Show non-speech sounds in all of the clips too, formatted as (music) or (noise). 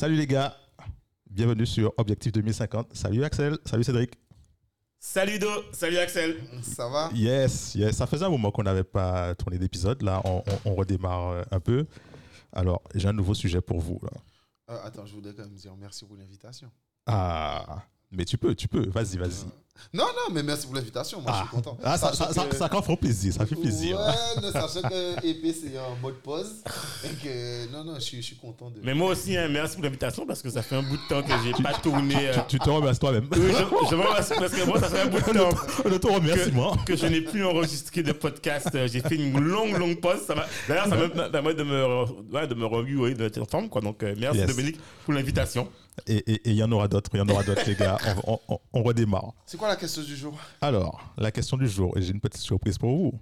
Salut les gars, bienvenue sur Objectif 2050. Salut Axel, salut Cédric. Salut Do, salut Axel. Ça va? Yes, yes, ça faisait un moment qu'on n'avait pas tourné d'épisode. Là, on, on- on redémarre euh, un peu. Alors, j'ai un nouveau sujet pour vous. là. Euh, Attends, je voudrais quand même dire merci pour l'invitation. Ah, mais tu peux, tu peux, vas-y, vas-y. Non, non, mais merci pour l'invitation. Moi, je Ah, suis content. ah, ça, ça, ça, que- ça quand fait plaisir, ça fait plaisir. Ouais, (laughs) non, sachant que EP, c'est en mode pause. Et que, non, non, je suis, je suis content de. Mais moi aussi, hein, merci pour l'invitation parce que ça fait un bout de temps que j'ai pas tourné. euh, Tu te remercies toi-même. oui, je, je me remercie parce que moi, ça fait un bout de (laughs) temps remerciement. que je n'ai plus enregistré de podcast. J'ai fait une longue, longue pause. Ça m'a- D'ailleurs, ça me permet de me, ouais, de me remuer, de être en forme. Quoi. Donc, euh, merci Yes. Dominique pour l'invitation. Et il y en aura d'autres, il y en aura d'autres, les gars. On, on- on- on redémarre. C'est quoi la question du jour? Alors, la question du jour, et j'ai une petite surprise pour vous.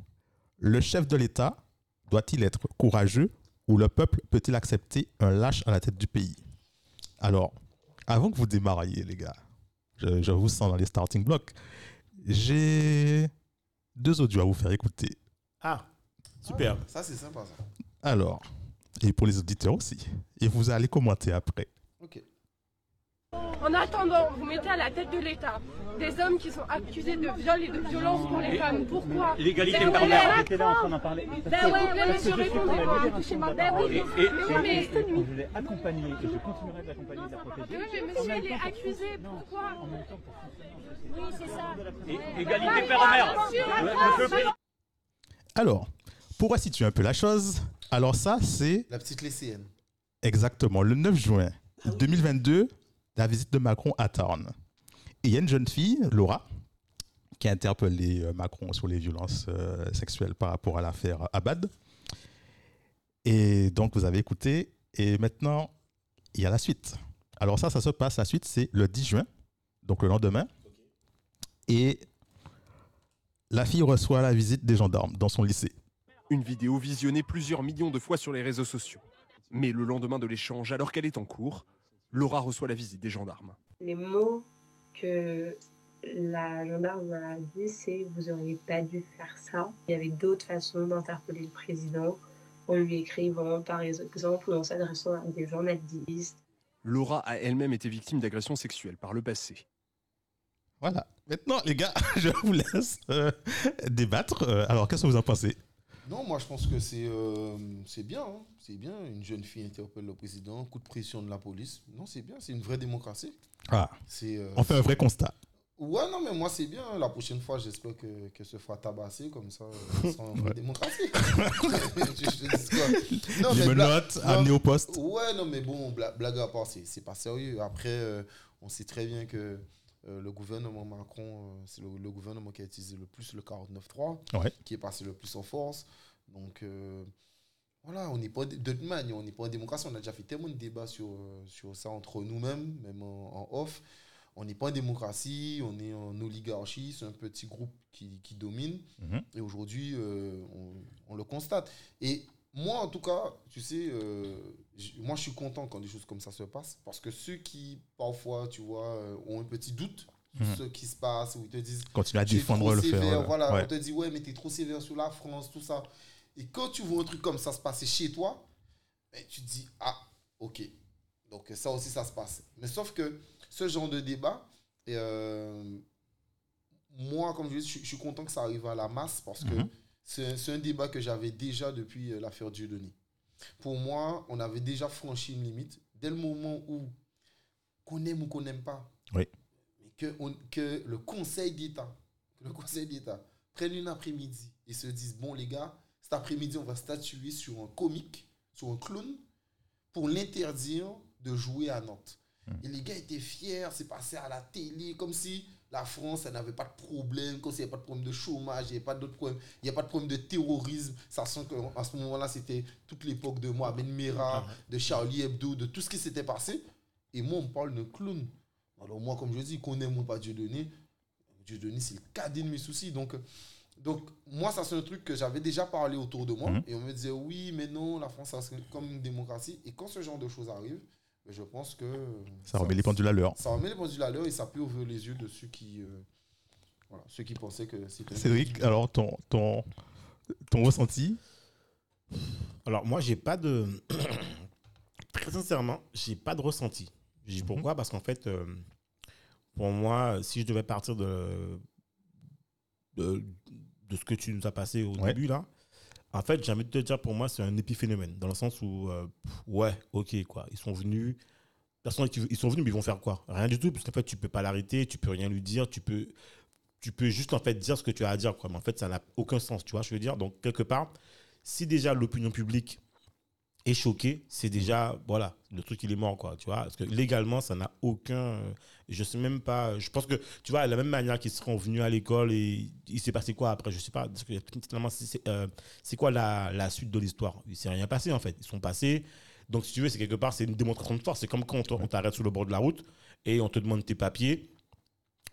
Le chef de l'État doit-il être courageux ou le peuple peut-il accepter un lâche à la tête du pays? Alors, avant que vous démarriez, les gars, je, je vous sens dans les starting blocks, j'ai deux audios à vous faire écouter. Ah, super. Ça, c'est sympa, ça. Alors, et pour les auditeurs aussi. Et vous allez commenter après. En attendant, vous mettez à la tête de l'État des hommes qui sont accusés de viol et de violence pour les femmes. Pourquoi L'égalité Macron. j'étais là en train d'en parler. Ben ouais, monsieur, répondez-moi, touchez-moi. Ben oui, Et, mais oui, mais je l'ai accompagné et je continuerai de l'accompagner et de la protéger. Oui, mais monsieur, il est accusé, pourquoi Oui, c'est ça. Égalité père-mère. Alors, pour resituer un peu la chose, alors ça, c'est La petite lycéenne. Exactement, le 9 juin 2022, la visite de Macron à Tarn. Et il y a une jeune fille, Laura, qui a interpellé euh, Macron sur les violences euh, sexuelles par rapport à l'affaire Abad. Et donc, vous avez écouté. Et maintenant, il y a la suite. Alors ça, ça se passe, la suite, c'est le 10 juin, donc le lendemain. Et la fille reçoit la visite des gendarmes dans son lycée. Une vidéo visionnée plusieurs millions de fois sur les réseaux sociaux. Mais le lendemain de l'échange, alors qu'elle est en cours, Laura reçoit la visite des gendarmes. Les mots que la gendarme a dit, c'est vous auriez pas dû faire ça. Il y avait d'autres façons d'interpeller le président en lui écrivant, par exemple, ou en s'adressant à des journalistes. Laura a elle-même été victime d'agressions sexuelles par le passé. Voilà. Maintenant, les gars, (laughs) je vous laisse euh, débattre. Euh, alors, qu'est-ce que vous en pensez? Non, moi, je pense que c'est euh, c'est bien. hein. C'est bien. Une jeune fille interpelle le président, coup de pression de la police. Non, c'est bien. C'est une vraie démocratie. Ah, C'est. euh, on fait un vrai constat. Ouais, non, mais moi, c'est bien. La prochaine fois, j'espère que, que se fera tabasser comme ça. euh, sans (laughs) vraie démocratie. (laughs) Je- je te dis quoi? Non, Les mais bla- menottes non, amenées au poste. Ouais, non, mais bon, bla- blague à part, c'est c'est pas sérieux. Après, euh, on sait très bien que euh, le gouvernement Macron, euh, c'est le, le gouvernement qui a utilisé le plus le 49.3, Ouais. qui est passé le plus en force. Donc, euh, voilà, on n'est pas, de de toute manière, on n'est pas en démocratie. On a déjà fait tellement de débats sur, sur ça entre nous-mêmes, même en, en off. On n'est pas en démocratie, on est en oligarchie, c'est un petit groupe qui, qui domine. Mhm. Et aujourd'hui, on, on le constate. Et moi, en tout cas, tu sais, euh, moi, je suis content quand des choses comme ça se passent. Parce que ceux qui, parfois, tu vois, euh, ont un petit doute sur Mhm. ce qui se passe, ou ils te disent, à tu es défendre le faire. sévère, euh, voilà, ouais. on te dit, ouais, mais t'es trop sévère sur la France, tout ça. Et quand tu vois un truc comme ça se passer chez toi, ben, tu te dis, ah, ok. Donc ça aussi, ça se passe. Mais sauf que ce genre de débat, euh, moi, comme je dis, je, je suis content que ça arrive à la masse parce que Mhm. C'est un débat que j'avais déjà depuis euh, l'affaire Dieudonné. Pour moi, on avait déjà franchi une limite. Dès le moment où qu'on aime ou qu'on n'aime pas, Oui. mais que, on- que le Conseil d'État, que le Conseil d'État prenne une après-midi et se dise bon les gars, cet après-midi on va statuer sur un comique, sur un clown, pour l'interdire de jouer à Nantes. Et les gars étaient fiers, c'est passé à la télé, comme si la France, elle n'avait pas de problème, comme s'il n'y avait pas de problème de chômage, il n'y avait pas d'autres problèmes, il n'y a pas de problème de terrorisme, sachant qu'à ce moment-là, c'était toute l'époque de Mohamed Merah, de Charlie Hebdo, de tout ce qui s'était passé. Et moi, on me parle de clown. Alors moi, comme je dis, qu'on aime ou pas Dieu donné, Dieu donné, c'est le cadet de mes soucis. Donc, donc moi, ça c'est un truc que j'avais déjà parlé autour de moi. Mhm. Et on me disait, oui, mais non, la France, ça serait comme une démocratie. Et quand ce genre de choses arrive, je pense que... Ça remet les pendules à l'heure. Ça remet les pendules à l'heure et ça peut ouvrir les yeux de ceux qui, euh, voilà, ceux qui pensaient que c'était... Cédric, alors ton, ton, ton ressenti? Alors moi, j'ai pas de (coughs) très sincèrement, j'ai pas de ressenti. Je Mhm. dis pourquoi? Parce qu'en fait, euh, pour moi, si je devais partir de, de, de ce que tu nous as passé au Ouais. début, là, en fait, j'ai envie de te dire, pour moi, c'est un épiphénomène. Dans le sens où, euh, ouais, ok, quoi. Ils sont venus. Personne Ils sont venus, mais ils vont faire quoi? Rien du tout, parce qu'en fait, tu peux pas l'arrêter, tu peux rien lui dire, tu peux, tu peux juste en fait dire ce que tu as à dire, quoi. Mais en fait, ça n'a aucun sens, tu vois, je veux dire? Donc, quelque part, si déjà l'opinion publique est choquée, c'est déjà, voilà, le truc, il est mort, quoi, tu vois. Parce que légalement, ça n'a aucun. euh, Je sais même pas. Je pense que, tu vois, de la même manière qu'ils seront venus à l'école et il s'est passé quoi après Je sais pas. Parce que finalement, c'est- euh, quoi la, suite de l'histoire? Il s'est rien passé, en fait. Ils sont passés. Donc, si tu veux, c'est quelque part, c'est une démonstration de force. C'est comme quand on t'arrête sur le bord de la route et on te demande tes papiers.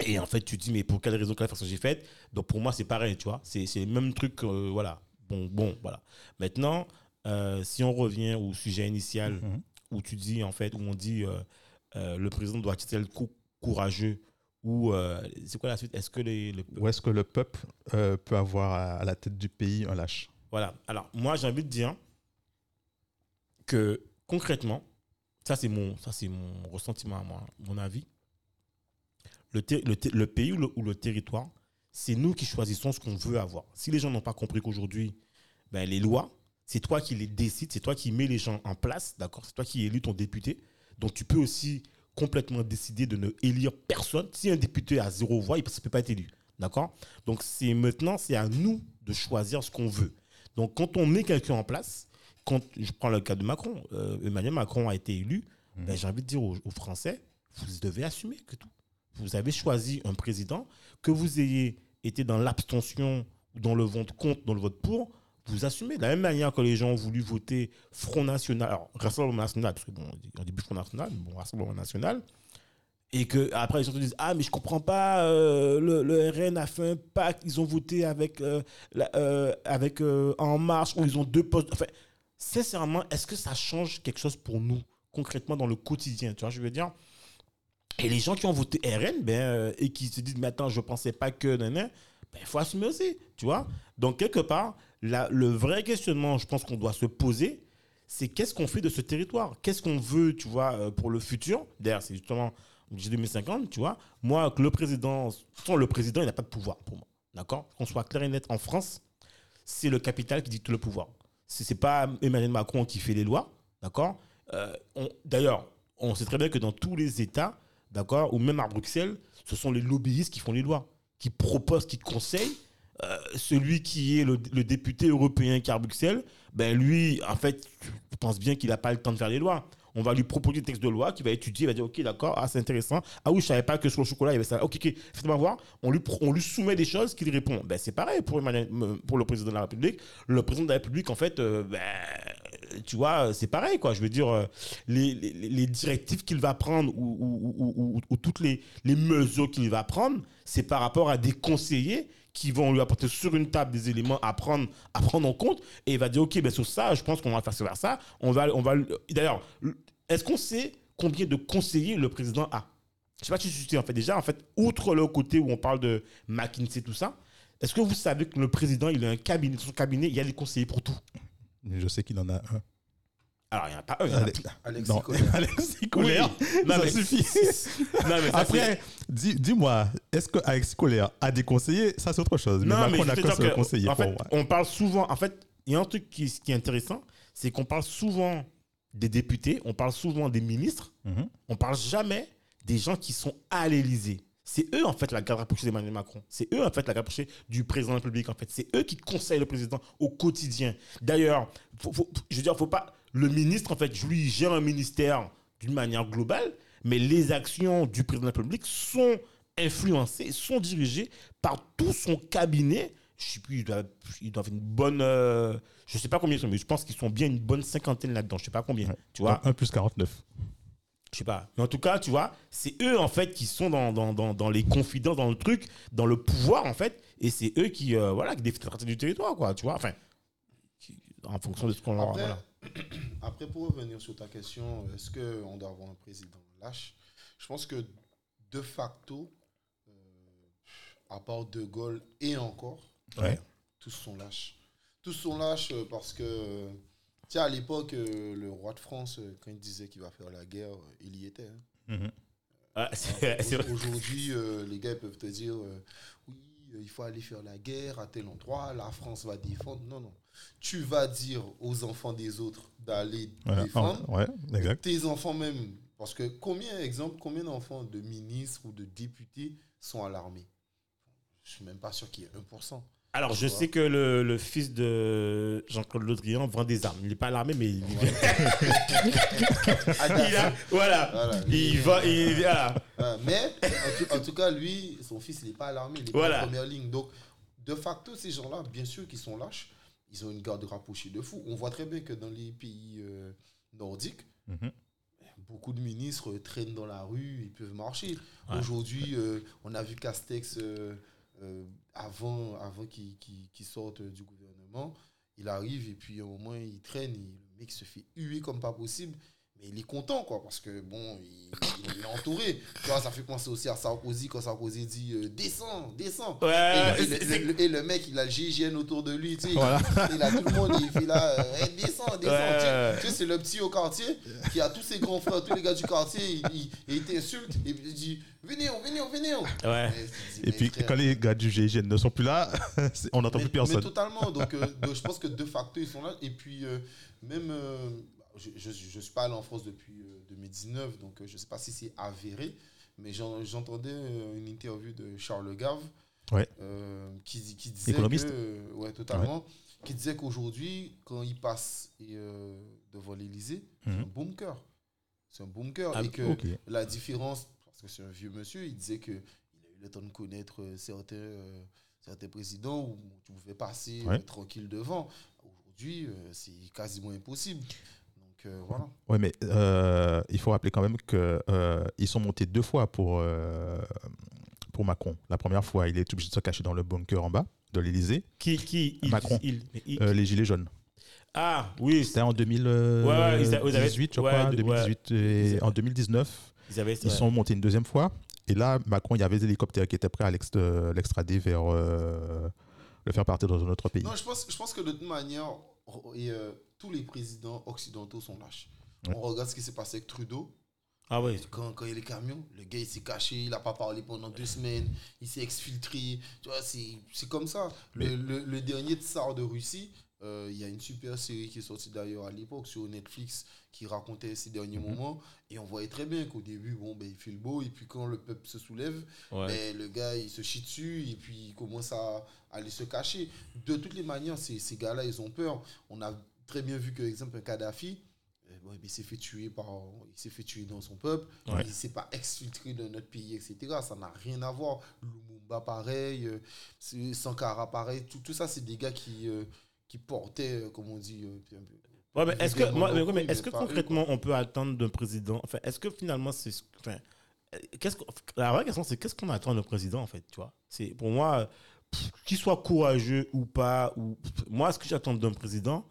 Et en fait, tu dis, mais pour quelle raison, quelle façon j'ai faite Donc, pour moi, c'est pareil, tu vois. C'est le même truc, euh, voilà. Bon, bon, voilà. Maintenant, euh, si on revient au sujet initial, Mhm. où tu dis, en fait, où on dit, euh, euh, le président doit être cou- courageux ou c'est quoi la suite? Est-ce que les, le- Ou est-ce que le peuple peut avoir à, à la tête du pays un lâche? Voilà. Alors, moi, j'ai envie de dire que concrètement, ça, c'est mon, ça, c'est mon ressentiment à moi, mon avis. Le, le, le pays ou le, ou le territoire, c'est nous qui choisissons ce qu'on veut avoir. Si les gens n'ont pas compris qu'aujourd'hui, ben, les lois, c'est toi qui les décides, c'est toi qui mets les gens en place, d'accord? C'est toi qui élis ton député. Donc, tu peux aussi complètement décider de ne élire personne. Si un député a zéro voix, il ne peut pas être élu, d'accord? Donc, c'est maintenant, c'est à nous de choisir ce qu'on veut. Donc, quand on met quelqu'un en place, quand je prends le cas de Macron, euh, Emmanuel Macron a été élu, Mhm. ben, j'ai envie de dire aux, aux Français, vous devez assumer que tout. Vous avez choisi un président, que vous ayez été dans l'abstention ou dans le vote contre, dans le vote pour, vous assumez. De la même manière que les gens ont voulu voter Front National, Rassemblement National, parce que bon, on dit Front National, bon, Rassemblement National, et que après les te disent ah mais je comprends pas euh, le, RN a fait un pacte ils ont voté avec euh, euh, avec en marche où ils ont deux postes. Enfin sincèrement est-ce que ça change quelque chose pour nous concrètement dans le quotidien? Tu vois je veux dire? Et les gens qui ont voté RN ben et qui se disent mais attends je pensais pas que nan, ben il faut assumer aussi tu vois? Donc quelque part le vrai questionnement je pense qu'on doit se poser c'est qu'est-ce qu'on fait de ce territoire? Qu'est-ce qu'on veut, tu vois, euh, pour le futur? D'ailleurs, c'est justement, j'ai 2050, tu vois. Moi, que le président, sans le président, il n'a pas de pouvoir pour moi. D'accord? Qu'on soit clair et net en France, c'est le capital qui dicte le pouvoir. Ce n'est pas Emmanuel Macron qui fait les lois, d'accord? Euh, D'ailleurs, on sait très bien que dans tous les États, d'accord, ou même à Bruxelles, ce sont les lobbyistes qui font les lois, qui proposent, qui conseillent. Euh, celui qui est le, député européen qui est Bruxelles, ben lui, en fait, je pense bien qu'il n'a pas le temps de faire les lois. On va lui proposer des textes de loi qu'il va étudier, il va dire ok d'accord, ah c'est intéressant, ah oui je savais pas que sur le chocolat il y avait ça, ok ok, faites-moi voir, on lui, on lui soumet des choses qu'il répond. Ben c'est pareil pour, Emmanuel- pour le président de la République. Le président de la République en fait, euh, ben, tu vois, c'est pareil quoi. Je veux dire, euh, les, directives qu'il va prendre ou, ou- ou- ou- ou toutes les, les mesures qu'il va prendre, c'est par rapport à des conseillers qui vont lui apporter sur une table des éléments à prendre, à prendre en compte et il va dire ok ben sur ça je pense qu'on va faire vers ça on va on va d'ailleurs est-ce qu'on sait combien de conseillers le président a? Je sais pas si tu sais en fait déjà en fait outre le côté où on parle de McKinsey tout ça est-ce que vous savez que le président il a un cabinet dans son cabinet il y a des conseillers pour tout? Je sais qu'il en a un. Alors il n'y en a pas un il y en a Allez. tout. Alexis Non, Colère. (laughs) Alexis Colère, Non, ça mais- suffit. non mais ça, c'est- Après, dis- dis-moi, est-ce que Alexis Colère a des conseillers? Ça, c'est autre chose. Mais Non, mais Macron je n'a veux dire que, conseiller en pour fait, moi. on parle souvent. En fait, il y a un truc qui, qui est intéressant, c'est qu'on parle souvent des députés, on parle souvent des ministres, Mhm. on parle jamais des gens qui sont à l'Élysée. C'est eux, en fait, la garde rapprochée d'Emmanuel Macron. C'est eux, en fait, la garde rapprochée du président de la République. En fait, c'est eux qui conseillent le président au quotidien. D'ailleurs, faut- faut- je veux dire, faut pas. Le ministre, en fait, lui, il gère un ministère d'une manière globale, mais les actions du président de la République sont influencées, sont dirigées par tout son cabinet. Je sais plus, ils doivent, ils doivent une bonne. euh, je sais pas combien ils sont, mais je pense qu'ils sont bien une bonne cinquantaine là-dedans. Je sais pas combien. Ouais. Tu vois 1 plus 49. je sais pas. Mais en tout cas, tu vois, c'est eux, en fait, qui sont dans, dans, dans, dans les confidences, dans le truc, dans le pouvoir, en fait. Et c'est eux qui, euh, voilà, qui défendent la partie du territoire, quoi, tu vois. Enfin, en fonction de ce qu'on leur... Après, Voilà. (clears throat) après, pour revenir sur ta question, est-ce qu'on doit avoir un président lâche Je pense que de facto, euh, à part De Gaulle et encore, Ouais. tous sont lâches. Tous sont lâches euh, parce que sais, à l'époque, euh, le roi de France, quand il disait qu'il va faire la guerre, il y était. hein. Mhm. Ah. Aujourd'hui, euh, les gars ils peuvent te dire euh, oui, euh, il faut aller faire la guerre à tel endroit, la France va défendre. Non, non. Tu vas dire aux enfants des autres d'aller Voilà. défendre. Ouais, exact. Tes enfants même. Parce que combien, exemple, combien d'enfants de ministres ou de députés sont à l'armée? Je suis même pas sûr qu'il y ait 1%. Alors, je sais que le, le fils de Jean-Claude Le Drian vend des armes. Il n'est pas à l'armée, mais il, (laughs) il a, voilà. Voilà. Il va, il, voilà. Euh, mais en tout, en tout cas, lui, son fils, il n'est pas à l'armée, il n'est Voilà. pas en première ligne. Donc, de facto, ces gens-là, bien sûr qu'ils sont lâches, ils ont une garde rapprochée de fou. On voit très bien que dans les pays euh, nordiques, Mhm. beaucoup de ministres euh, traînent dans la rue, ils peuvent marcher. Ouais. Aujourd'hui, euh, on a vu Castex, euh, euh, avant, avant qu'il sorte du gouvernement, il arrive et puis au moins il traîne, et le mec se fait huer comme pas possible. Mais il est content, quoi, parce que bon, il, il est entouré. Tu vois, ça fait penser aussi à Sarkozy quand Sarkozy dit euh, descends, descends. Ouais, et, le, c'est- et le- et le mec, il a le GIGN autour de lui, tu sais. Voilà. Il a tout le monde, il fait là, euh, Hey, descends, descends. Ouais. Tu sais, Tu sais, c'est le petit au quartier qui a tous ses grands frères, tous les gars du quartier, il, il, il t'insulte et il dit Venez, on, venez, on, venez. on. Ouais. Et puis, quand les gars du GIGN ne sont plus là, (laughs) on n'entend plus personne. mais totalement. Donc, euh, donc, je pense que de facto, ils sont là. Et puis, euh, même, euh, je ne suis pas allé en France depuis euh, 2019, donc euh, je ne sais pas si c'est avéré, mais j'en- j'entendais euh, une interview de Charles Gave Ouais. euh, qui, qui disait Économiste. que, euh, ouais, totalement, qui disait qu'aujourd'hui, quand il passe et, euh, devant l'Elysée, c'est Mhm. un bunker. C'est un bunker. Ah, et que la différence, parce que c'est un vieux monsieur, il disait que il a eu le temps de connaître euh, certains, euh, certains présidents où tu pouvais passer euh, Ouais. tranquille devant. Aujourd'hui, euh, c'est quasiment impossible. Donc euh, voilà. Ouais, mais euh, il faut rappeler quand même qu'ils sont montés deux fois pour, euh, pour Macron. La première fois, il est obligé de se cacher dans le bunker en bas de l'Elysée. Qui, qui, il, Macron. il- mais il- Euh, les Gilets jaunes. ah, oui. C'était en ouais, ils a- ils 2018, avaient- je crois. de- 2018 et Ils a- en 2019, Ils avaient, ils sont montés une deuxième fois. Et là, Macron, il y avait des hélicoptères qui étaient prêts à l'ex- euh, l'extrader vers euh, le faire partir dans un autre pays. Non, je pense, je pense que de toute manière, et, euh, tous les présidents occidentaux sont lâches. Ouais. On regarde ce qui s'est passé avec Trudeau. Ah oui. Quand, quand il y a les camions, le gars il s'est caché, il n'a pas parlé pendant deux semaines, il s'est exfiltré. Tu vois, c'est comme ça. Le, le- le dernier tsar de Russie, euh, il y a une super série qui est sortie d'ailleurs à l'époque sur Netflix qui racontait ses derniers Mhm. moments. Et on voyait très bien qu'au début, bon, ben, il fait le beau, et puis quand le peuple se soulève, Ouais. ben, le gars il se chie dessus, et puis il commence à, aller se cacher. De toutes les manières, ces, ces gars-là, ils ont peur. On a très bien vu que, exemple, un Kadhafi, euh, bon, il s'est fait tuer par il s'est fait tuer dans son peuple Ouais. il s'est pas exfiltré de notre pays etc ça n'a rien à voir. Lumumba pareil euh, Sankara pareil. Tout, tout ça c'est des gars qui euh, qui portaient euh, comme on dit Ouais, mais est-ce que, moi, mais, mais est-ce que eux, concrètement on peut attendre d'un président? Enfin, est-ce que finalement c'est, ce- enfin, qu'est-ce la vraie question c'est qu'est-ce qu'on attend d'un président en fait, tu vois? C'est pour moi, qu'il soit courageux ou pas, ou moi ce que j'attends d'un président,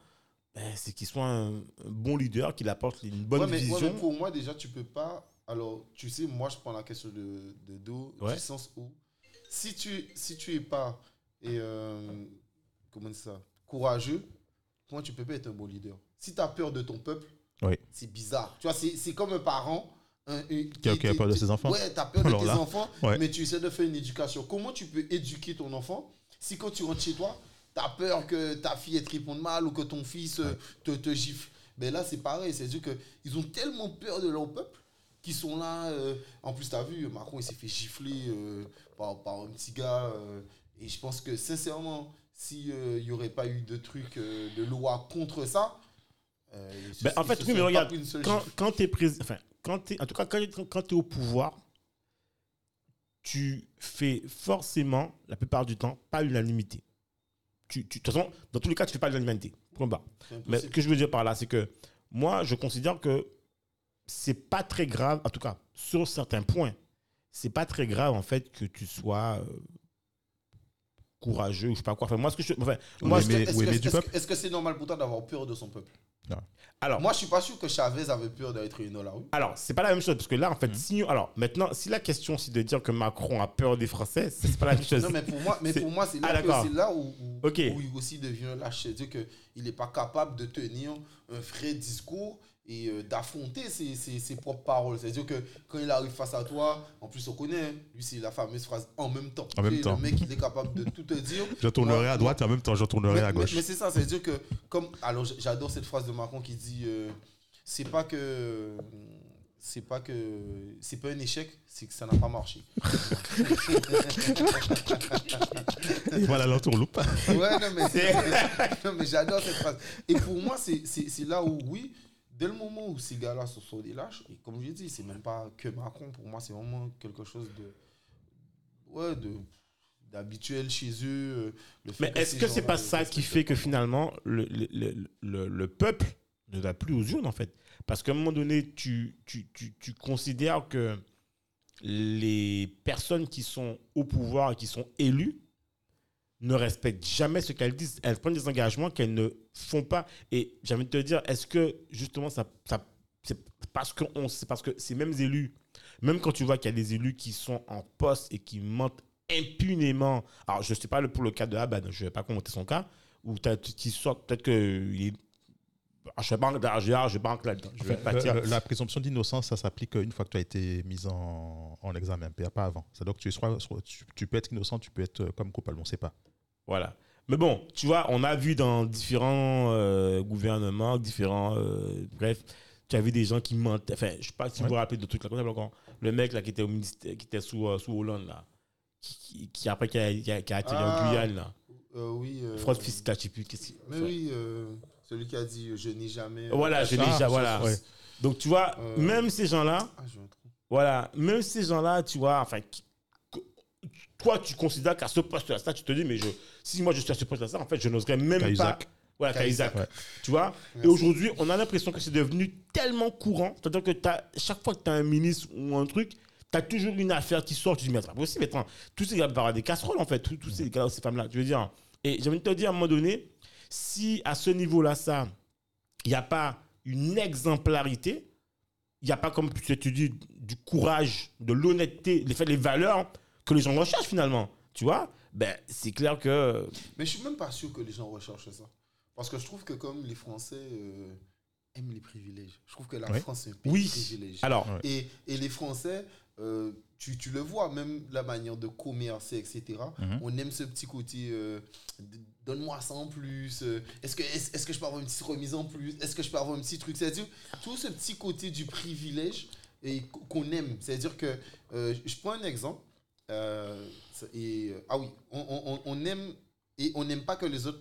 ben, c'est qu'il soit un, un bon leader, qu'il apporte une bonne Ouais, mais, ouais, vision. mais pour moi déjà tu peux pas alors tu sais moi je prends la question de, de dos Ouais. du sens où si tu si tu es pas et euh, comment ça courageux moi tu peux pas être un bon leader si tu as peur de ton peuple Oui. c'est bizarre tu vois c'est comme un parent un- un- Qui a- qui a peur de ses enfants. ouais tu as peur de tes là, enfants mais tu essaies de faire une éducation comment tu peux éduquer ton enfant si quand tu rentres chez toi tu as peur que ta fille te réponde mal ou que ton fils euh, te, te gifle. Ben là c'est pareil c'est à dire que ils ont tellement peur de leur peuple qu'ils sont là euh, en plus tu as vu Macron il s'est fait gifler euh, par, par un petit gars euh, et je pense que sincèrement si euh, il y aurait pas eu de trucs euh, de loi contre ça Ben, en fait, oui, mais regarde, quand, quand tu es président, enfin, quand t'es- en tout cas, quand, quand tu es au pouvoir, tu fais forcément, la plupart du temps, pas l'unanimité. Tu, tu, de toute façon, dans tous les cas, tu fais pas barre. C'est Mais ce que je veux dire par là, c'est que moi, je considère que c'est pas très grave, en tout cas, sur certains points, c'est pas très grave, en fait, que tu sois euh, courageux ou je sais pas quoi. Enfin, moi, ce que je. Enfin, moi. Est-ce que c'est normal pour toi d'avoir peur de son peuple? Alors, Moi, je suis pas sûr que Chavez avait peur d'être dans la rue. Alors, c'est pas la même chose parce que là, en fait, si alors maintenant, si la question c'est de dire que Macron a peur des Français, c'est pas la même (laughs) chose. Non, mais pour moi, mais C'est- pour moi c'est Ah, là, que d'accord. c'est là où, où, où il aussi devient lâche. C'est-à-dire qu'il n'est pas capable de tenir un vrai discours et euh, d'affronter ses, ses- ses propres paroles. C'est-à-dire que quand il arrive face à toi, en plus on connaît, hein, lui c'est la fameuse phrase en même temps. En même temps. Le mec il est capable de tout te dire. Je tournerai à droite et en même temps, je tournerai mais, à gauche. mais c'est ça, c'est-à-dire que, comme. Alors, j'adore cette phrase de Macron qui dit euh, c'est pas que. C'est pas que. C'est pas un échec, c'est que ça n'a pas marché. (laughs) voilà l'entourloupe. Ouais, non, mais, non, mais j'adore cette phrase. Et pour moi, c'est là où, oui, dès le moment où ces gars-là se sont des lâches, et comme je dis, c'est même pas que Macron, pour moi, c'est vraiment quelque chose de. Ouais, de d'habituel chez eux. euh, le fait Mais est-ce que c'est gens-là pas ça qui fait que finalement le, le, le- le- le peuple ne va plus aux urnes en fait? Parce qu'à un moment donné, tu, tu, tu, tu considères que les personnes qui sont au pouvoir et qui sont élues ne respectent jamais ce qu'elles disent. Elles prennent des engagements qu'elles ne font pas. Et j'ai envie de te dire, est-ce que justement, ça, ça, c'est parce que on- c'est parce que ces mêmes élus, même quand tu vois qu'il y a des élus qui sont en poste et qui mentent impunément, alors je ne sais pas pour le cas de Abad, je ne vais pas commenter son cas, ou qui sort peut-être que il est- je ne pas je rentrer là-dedans. Je dire. le- la présomption d'innocence, ça s'applique une fois que tu as été mis en, en examen, pas pas avant. C'est-à-dire que tu, es soit- soit- tu, tu peux être innocent, tu peux être euh, comme coupable, on ne sait pas. Voilà. Mais bon, tu vois, on a vu dans différents euh, gouvernements, différents. euh, bref, tu as vu des gens qui mentent. Enfin, je ne sais pas si vous Ouais. vous rappelez de trucs là. Encore Le mec là qui était au ministère, qui était sous, euh, sous Hollande là. Qui, qui- qui, après qui a, qui a- qui a atterri Ah. en Guyane là. Euh, oui. euh, Fraude fiscale, je sais plus. Mais oui, euh, celui qui a dit euh, je n'ai jamais. Voilà, je n'ai jamais. Voilà. ouais. Donc tu vois, Euh. même ces gens-là, Ah, voilà, même ces gens-là, tu vois, enfin, toi, tu considères qu'à ce poste-là, ça, tu te dis, mais je, si moi je suis à ce poste-là, ça, en fait, je n'oserais même Qu'à pas. Isaac. Voilà, Isaac. Ouais. Tu vois? Et aujourd'hui, on a l'impression que c'est devenu tellement courant. C'est-à-dire que t'as- chaque fois que tu as un ministre ou un truc, tu as toujours une affaire qui sort. Tu te dis, mais c'est pas possible. Attends, tous ces gars parlent des casseroles, en fait. Tous, tous ces gars, ces femmes-là. Tu veux dire Et j'ai envie de te dire, à un moment donné, si à ce niveau-là, ça, il n'y a pas une exemplarité, il n'y a pas, comme tu tu dis, du courage, de l'honnêteté, les, faits, les valeurs que les gens recherchent finalement. Tu vois? Ben, c'est clair que. Mais je suis même pas sûr que les gens recherchent ça. Parce que je trouve que comme les Français euh, aiment les privilèges, je trouve que la Oui. France c'est un pays Oui. privilégié. Alors. Et, et les Français, euh, tu, tu le vois, même la manière de commercer, etc. Mhm. On aime ce petit côté, euh, donne-moi ça en plus. euh, Est-ce que, est, est-ce que je peux avoir une petite remise en plus Est-ce que je peux avoir un petit truc C'est-à-dire, tout ce petit côté du privilège et qu'on aime. C'est-à-dire que, euh, je prends un exemple. euh, et, ah oui, on, on- on- aime, et on n'aime pas que les autres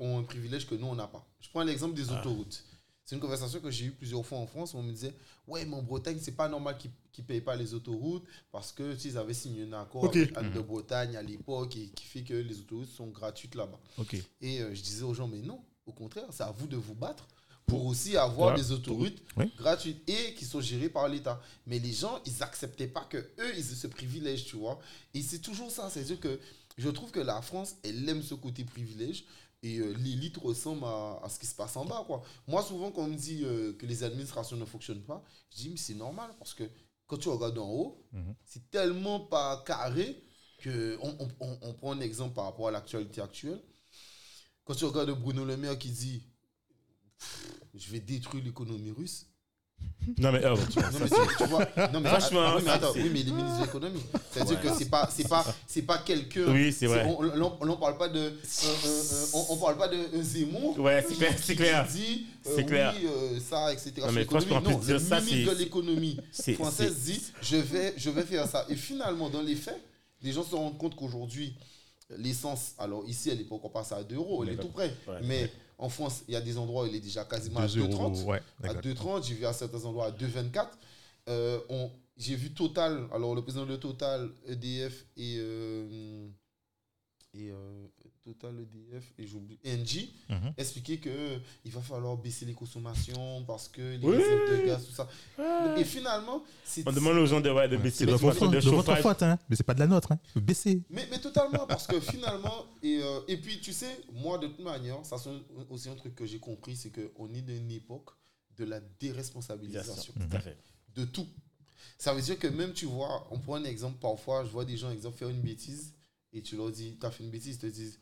ont un privilège que nous, on n'a pas. Je prends l'exemple des autoroutes. C'est une conversation que j'ai eue plusieurs fois en France où on me disait Ouais, mais en Bretagne, c'est pas normal qu'ils ne payent pas les autoroutes parce que tu sais, ils avaient signé un accord avec Anne de Bretagne à l'époque et qui fait que les autoroutes sont gratuites là-bas. ok. Et euh, je disais aux gens Mais non, au contraire, c'est à vous de vous battre pour aussi avoir des autoroutes Oui. gratuites et qui sont gérées par l'État. Mais les gens, ils acceptaient pas que eux, ils aient ce privilège, tu vois. Et c'est toujours ça. C'est-à-dire que je trouve que la France, elle aime ce côté privilège. Et euh, l'élite ressemble à, à ce qui se passe en bas. Quoi. Moi, souvent, quand on me dit euh, que les administrations ne fonctionnent pas, je dis, mais c'est normal parce que quand tu regardes en haut, Mhm. c'est tellement pas carré que. On, on- on- on prend un exemple par rapport à l'actualité actuelle. Quand tu regardes Bruno Le Maire qui dit Je vais détruire l'économie russe. Non, mais. oh, tu- Non, mais tu, tu vois. Non, mais, Franchement, ah, oui, mais attends, oui, mais les ministres de l'économie. C'est-à-dire que c'est pas, c'est pas, c'est pas quelqu'un. Oui, c'est vrai. On, on parle pas de, euh, euh, euh, on, on parle pas de euh, Zemmour. Ouais, c'est clair, c'est clair. Dit, euh, C'est clair. Oui, ça, etc. Non, mais franchement, en non, dire ça, ministre c'est- de l'économie française dit, je vais, je vais faire ça. Et finalement, dans les faits, les gens se rendent compte qu'aujourd'hui, l'essence, alors ici, elle n'est pas encore passée à 2 euros, elle est tout près. Ouais. Mais en France, il y a des endroits où elle est déjà quasiment à 2 euros, 2,30 ouais, à exact. 2,30, j'ai vu à certains endroits à 2,24. Euh, on- j'ai vu Total, alors le président de Total, EDF et, euh, et euh, Total EDF et j'oublie Engie Mhm. expliquer que euh, il va falloir baisser les consommations parce que les Oui. réserves de gaz tout ça. Et finalement, On demande aux gens de, ouais, de baisser de les votre, faute, de de votre faute, hein. mais c'est pas de la nôtre. Hein. Baissez. Mais, mais totalement, parce que finalement, et, euh, et puis tu sais, moi de toute manière, ça c'est aussi un truc que j'ai compris, c'est qu'on est dans une époque de la déresponsabilisation fait. de tout. Ça veut dire que même tu vois, on prend un exemple parfois, je vois des gens, exemple, faire une bêtise et tu leur dis, t'as fait une bêtise, ils te disent,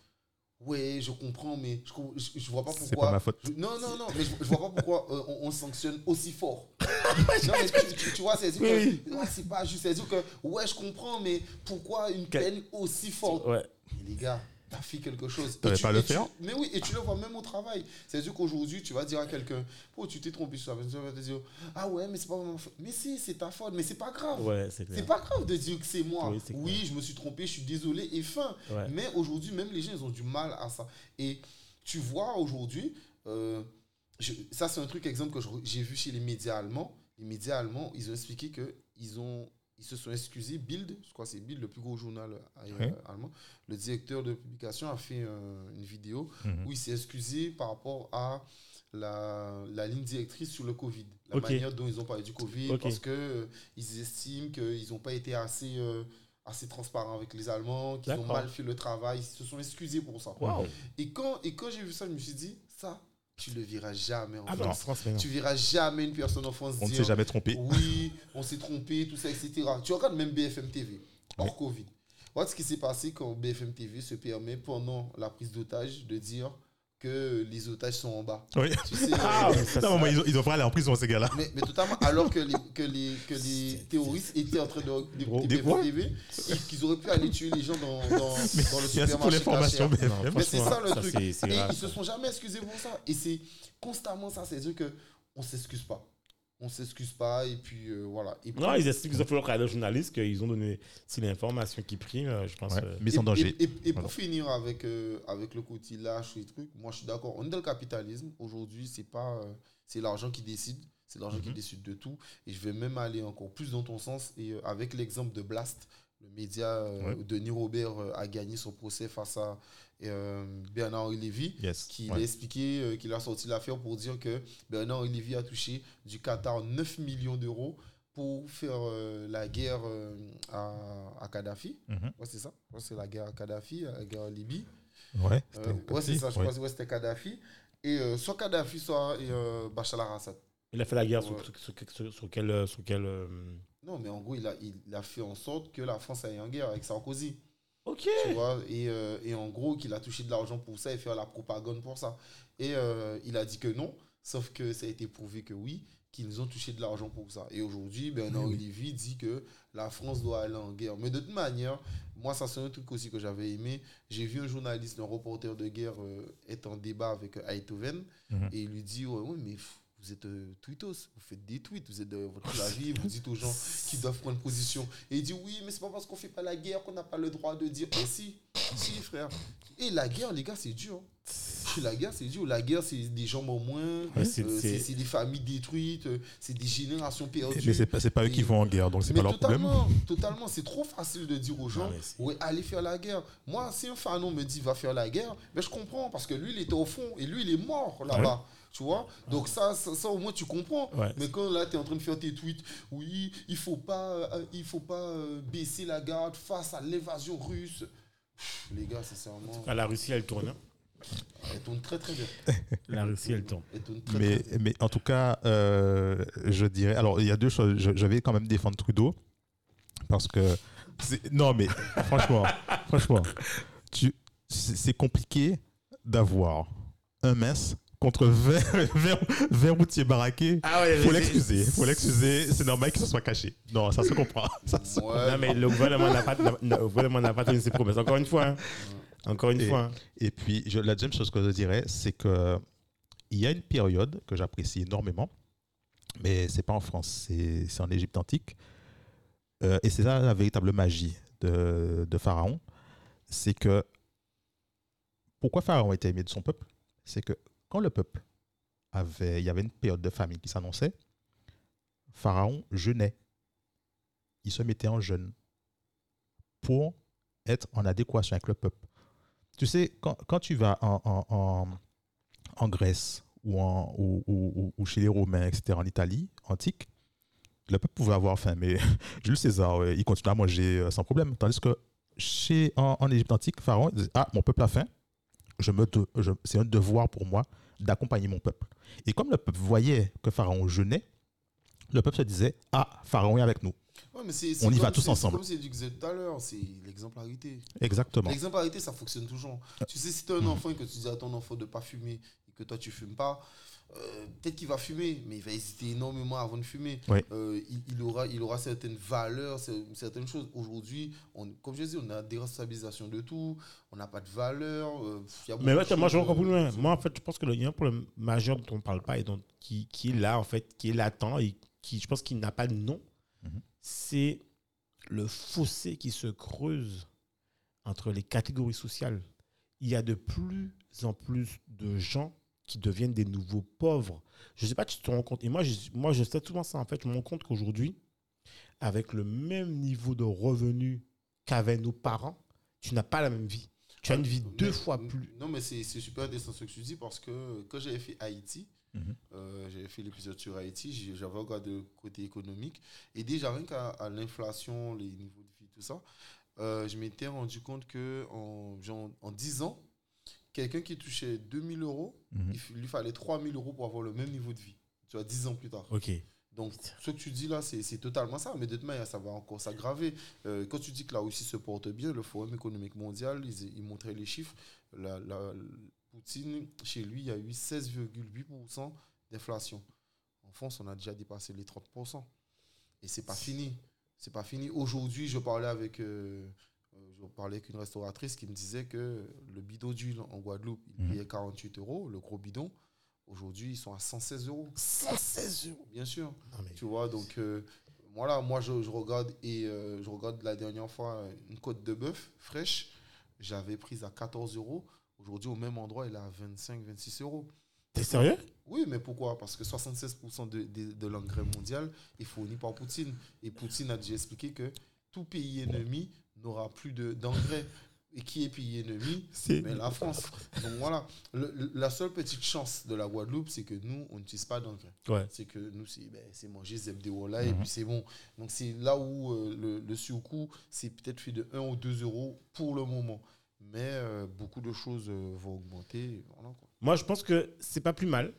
ouais, je comprends, mais je, je, je vois pas C'est pourquoi. pas ma faute. Je- non, non, non, mais je, vois pas pourquoi euh, on, on sanctionne aussi fort. (laughs) non, mais tu, tu- tu vois, c'est dire Oui, que ouais, c'est pas juste, c'est dire que ouais, je comprends, mais pourquoi une peine aussi forte? Ouais. Mais les gars, t'as fait quelque chose. T'aurais pas à le tu- faire Mais oui, et tu le vois même au travail. C'est-à-dire qu'aujourd'hui, tu vas dire à quelqu'un, oh, tu t'es trompé sur la personne, va te dire, ah ouais, mais c'est pas faute. Mais si, c'est ta faute, mais c'est pas grave. Ouais, c'est pas grave de dire que c'est moi. Oui, je me suis trompé, je suis désolé et fin. Ouais. Mais aujourd'hui, même les gens, ils ont du mal à ça. Et tu vois, aujourd'hui, euh, ça c'est un truc, exemple, que j'ai vu chez les médias allemands. Les médias allemands, ils ont expliqué qu'ils ont... Ils se sont excusés, Bild, je crois que c'est Bild, le plus gros journal euh, Oui. allemand. Le directeur de publication a fait euh, une vidéo Mhm. où il s'est excusé par rapport à la, la ligne directrice sur le Covid, la manière dont ils ont parlé du Covid, parce que euh, ils estiment qu'ils n'ont pas été assez, euh, assez transparents avec les Allemands, qu'ils ont mal fait le travail, ils se sont excusés pour ça. Et quand, et quand j'ai vu ça, je me suis dit, ça, tu le verras jamais en Ah France. France. Tu verras jamais une personne en France On ne dire s'est jamais trompé. oui, on s'est trompé, tout ça, etc. Tu regardes même BFM TV, hors Covid. Voilà ce qui s'est passé quand BFM TV se permet, pendant la prise d'otage, de dire que les otages sont en bas. Oui. Tu sais, (laughs) Ah, euh, mais ça, Non, mais ils ont, ils ont pas aller en prison, ces gars-là. mais, mais totalement, alors que les, (laughs) que les, que les terroristes étaient en train de des et qu'ils auraient pu aller tuer les gens dans, dans, (laughs) dans le pour supermarché. BFM. Mais c'est ça le truc. et grave, ils se sont jamais excusés pour ça. Et c'est constamment ça. C'est-à-dire qu'on ne s'excuse pas. On s'excuse pas et puis euh, voilà. Et puis- Non, ils expliquent qu'ils ont fait leur carrière de journaliste, qu'ils ont donné. C'est l'information qui prime, euh, je pense. Ouais. euh, en et, danger. Et, et- et Voilà. pour finir avec, euh, avec le côté lâche et trucs, moi je suis d'accord. On est dans le capitalisme. Aujourd'hui, c'est pas euh, c'est l'argent qui décide. C'est l'argent qui Mhm. décide de tout. Et je vais même aller encore plus dans ton sens. Et euh, avec l'exemple de Blast, le média euh, Ouais. Denis Robert euh, a gagné son procès face à euh, Bernard Lévy Yes. qui Ouais. a expliqué euh, qu'il a sorti l'affaire pour dire que Bernard Lévy a touché du Qatar 9 millions d'euros pour faire euh, la guerre euh, à, à Kadhafi. Mhm. Ouais, c'est ça. Ouais, c'est la guerre à Kadhafi, la guerre en Libye. Ouais, Euh, c'est ça. Je ouais. crois que c'était Kadhafi. Et euh, soit Kadhafi, soit euh, Bachar al-Assad. Il a fait la guerre sur, sur, sur, sur- sur quel. Sur quel euh, Non, mais en gros, il a, il a fait en sorte que la France aille en guerre avec Sarkozy. Ok. tu vois, et, euh, et en gros qu'il a touché de l'argent pour ça et faire la propagande pour ça. Et euh, il a dit que non, sauf que ça a été prouvé que oui, qu'ils ont touché de l'argent pour ça. Et aujourd'hui, Bernard Oui, oui. Lévy dit que la France doit aller en guerre. Mais de toute manière, moi, ça c'est un truc aussi que j'avais aimé. J'ai vu un journaliste, un reporter de guerre euh, être en débat avec Eindhoven Mhm. et il lui dit, ouais, ouais, mais pff, vous êtes euh, tweetos, vous faites des tweets, vous êtes de votre clavier, vous dites aux gens qui doivent prendre position. Et il dit oui, mais c'est pas parce qu'on fait pas la guerre qu'on n'a pas le droit de dire. Mais si, si frère. Et la guerre, les gars, c'est dur. La guerre, c'est dur. La guerre, c'est des gens au moins, Ouais, c'est- euh, c'est- des familles détruites, euh, c'est des générations perdues. Mais c'est pas, pas eux qui vont en guerre, donc c'est Mais pas leur problème. totalement, totalement, c'est trop facile de dire aux gens, mais ouais, allez faire la guerre. Moi, si un fanon me dit va faire la guerre, ben je comprends parce que lui, il était au fond et lui, il est mort là-bas. Tu vois Donc ça, ça, ça, au moins, tu comprends. Ouais. Mais quand là, tu es en train de faire tes tweets, oui, il faut pas, euh, il faut pas euh, baisser la garde face à l'invasion russe. Pff, les gars, sincèrement, Ah, La Russie, elle tourne. hein. elle tourne très très bien. (laughs) La Russie, elle tourne. Elle tourne très, Mais, très bien. mais en tout cas, euh, je dirais. Alors, il y a deux choses. Je, je vais quand même défendre Trudeau. Parce que. Non, mais franchement, franchement, c'est compliqué d'avoir un mince contre 20, 20, (laughs) 20 routiers baraqués. Ah ouais, Faut l'excuser, faut l'excuser. C'est normal qu'il se soit caché. Non, ça se comprend. (laughs) Ça se- Ouais, Non, mais le gouvernement n'a pas, n'a- pas tenu ses promesses. Encore une fois. hein. Encore une Et- fois. hein. Et puis, je- la deuxième chose que je dirais, c'est que il y a une période que j'apprécie énormément, mais c'est pas en France, c'est c'est en Égypte antique. Euh, et c'est ça la véritable magie de, de Pharaon. C'est que pourquoi Pharaon était aimé de son peuple? C'est que quand le peuple avait, il y avait une période de famine qui s'annonçait, Pharaon jeûnait. Il se mettait en jeûne pour être en adéquation avec le peuple. Tu sais, quand, quand tu vas en, en, en, Grèce ou, en, ou, ou- chez les Romains, etc., en Italie antique, le peuple pouvait avoir faim, mais (laughs) Jules César, ouais, il continue à manger euh, sans problème. Tandis que chez, en, Égypte antique, Pharaon disait Ah, mon peuple a faim, je me je- c'est un devoir pour moi d'accompagner mon peuple. Et comme le peuple voyait que Pharaon jeûnait, le peuple se disait Ah, Pharaon est avec nous. Ouais, mais c'est- On y va tous ensemble. Comme c'est tout à l'heure, c'est l'exemplarité. Exactement. L'exemplarité, ça fonctionne toujours. Tu sais, si tu as un enfant et que tu dis à ton enfant de ne pas fumer et que toi tu fumes pas, euh, peut-être qu'il va fumer, mais il va hésiter énormément avant de fumer. Oui. Euh, il, il aura, il aura certaines valeurs, cer- certaines choses. Aujourd'hui, comme je dis, on a déresponsabilisation de tout, on n'a pas de valeur. euh, y a Mais moi, je choses, vais encore plus euh, loin. Moi, en fait, je pense qu'il y a un problème majeur dont on ne parle pas et dont, qui, qui est là, en fait, qui est latent et qui, je pense qu'il n'a pas de nom. Mhm. C'est le fossé qui se creuse entre les catégories sociales. Il y a de plus en plus de gens qui deviennent des nouveaux pauvres. Je ne sais pas si tu te rends compte. Et moi, je, moi, je sais souvent ça, en fait. Je me rends compte qu'aujourd'hui, avec le même niveau de revenus qu'avaient nos parents, tu n'as pas la même vie. Tu as une vie deux Mais- fois plus. Non, mais c'est super intéressant ce que tu dis parce que quand j'avais fait Haïti, Mhm. euh, j'avais fait l'épisode sur Haïti, j'avais regardé le côté économique. Et déjà, rien qu'à à l'inflation, les niveaux de vie, tout ça, euh, je m'étais rendu compte que en, genre, en 10 ans, quelqu'un qui touchait 2000 euros, Mhm. il lui fallait 3000 euros pour avoir le même niveau de vie. Tu vois, 10 ans plus tard. Ok. Donc, ce que tu dis là, c'est c'est totalement ça. Mais de manière, ça va encore s'aggraver. Euh, quand tu dis que la Russie se porte bien, le Forum économique mondial, ils, ils montraient les chiffres. La, la- Poutine, chez lui, il y a eu 16,8% d'inflation. En France, on a déjà dépassé les 30%. Et c'est pas fini. C'est pas fini. Aujourd'hui, je parlais avec, euh, je parlais avec une restauratrice qui me disait que le bidon d'huile en Guadeloupe, il Mhm. payait 48 euros, le gros bidon. Aujourd'hui, ils sont à 116 euros. 116 euros. Bien sûr. Non, mais Tu vois, donc euh, voilà, moi je, je regarde et euh, je regarde la dernière fois euh, une côte de bœuf fraîche, j'avais prise à 14 euros. Aujourd'hui, au même endroit, elle est à 25, 26 euros. T'es sérieux? Oui, mais pourquoi? Parce que 76% de, de, de l'engrais mondial est fourni par Poutine. Et Poutine a déjà expliqué que tout pays ennemi n'aura plus de- d'engrais. Et qui est pays (laughs) ennemi C'est mais la France. Donc voilà, Le- le- la seule petite chance de la Guadeloupe, c'est que nous, on n'utilise pas d'engrais Ouais. c'est que nous, c'est ben, c'est manger Zebdewola et Mhm. puis c'est bon. Donc c'est là où euh, le, le surcoût, c'est peut-être fait de 1 ou 2 euros pour le moment. Mais euh, beaucoup de choses euh, vont augmenter. Voilà, quoi. Moi, je pense que c'est pas plus mal.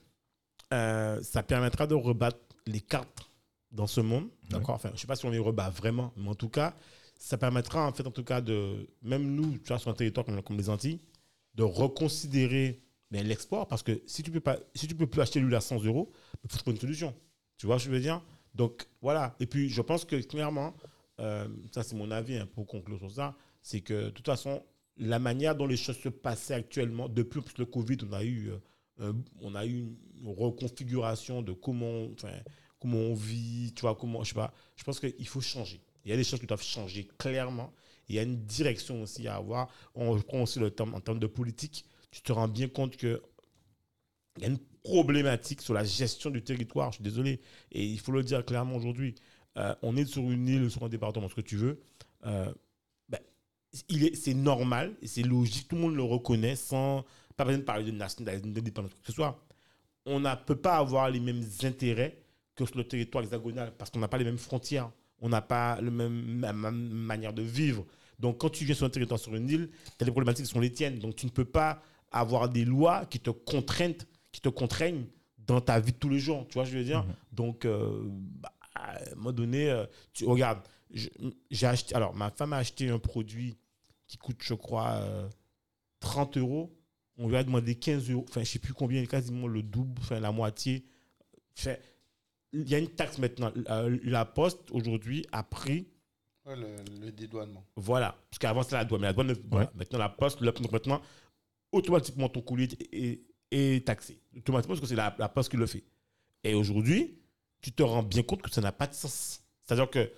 Euh, ça permettra de rebattre les cartes dans ce monde. D'accord? Enfin, je sais pas si on les rebat vraiment, mais en tout cas, ça permettra, en fait, en tout cas, de, même nous, tu vois, sur un territoire comme, comme les Antilles, de reconsidérer ben, l'export. Parce que si tu peux pas, si tu peux plus acheter l'huile à 100 euros, il faut trouver une solution. Tu vois ce que je veux dire? Donc, voilà. Et puis, je pense que, clairement, euh, ça, c'est mon avis hein, pour conclure sur ça, c'est que, de toute façon, la manière dont les choses se passaient actuellement, depuis le Covid, on a eu, euh, euh, on a eu une reconfiguration de comment, comment on vit, tu vois, comment, je sais pas. Je pense qu'il faut changer. Il y a des choses qui doivent changer clairement. Il y a une direction aussi à avoir. On prend aussi le terme en termes de politique. Tu te rends bien compte que il y a une problématique sur la gestion du territoire. Je suis désolé. Et il faut le dire clairement aujourd'hui. Euh, on est sur une île, sur un département, ce que tu veux. Euh, ben, c'est normal c'est logique. Tout le monde le reconnaît sans pas besoin de parler de d'indépendance, quoi que ce soit. On ne peut pas avoir les mêmes intérêts que sur le territoire hexagonal parce qu'on n'a pas les mêmes frontières. On n'a pas même, la même manière de vivre. Donc, quand tu viens sur un territoire, sur une île, tu as des problématiques qui sont les tiennes. Donc, tu ne peux pas avoir des lois qui te contraignent, qui te contraignent dans ta vie de tous les jours. Tu vois je veux dire? Mhm. Donc, euh, bah, à un moment donné, euh, tu regardes, j'ai acheté. Alors, ma femme a acheté un produit qui coûte, je crois, euh, 30 euros. On lui a demandé 15 euros. Enfin, je ne sais plus combien, quasiment le double, enfin, la moitié. Enfin, il y a une taxe maintenant. Euh, La Poste, aujourd'hui, a pris Ouais, le, le dédouanement. voilà. Parce qu'avant, c'était la douane. Mais la douane, voilà. maintenant, la poste, le- donc maintenant, automatiquement, ton courrier est, est taxé. Automatiquement, parce que c'est la, la poste qui le fait. Et aujourd'hui, tu te rends bien compte que ça n'a pas de sens. C'est-à-dire que,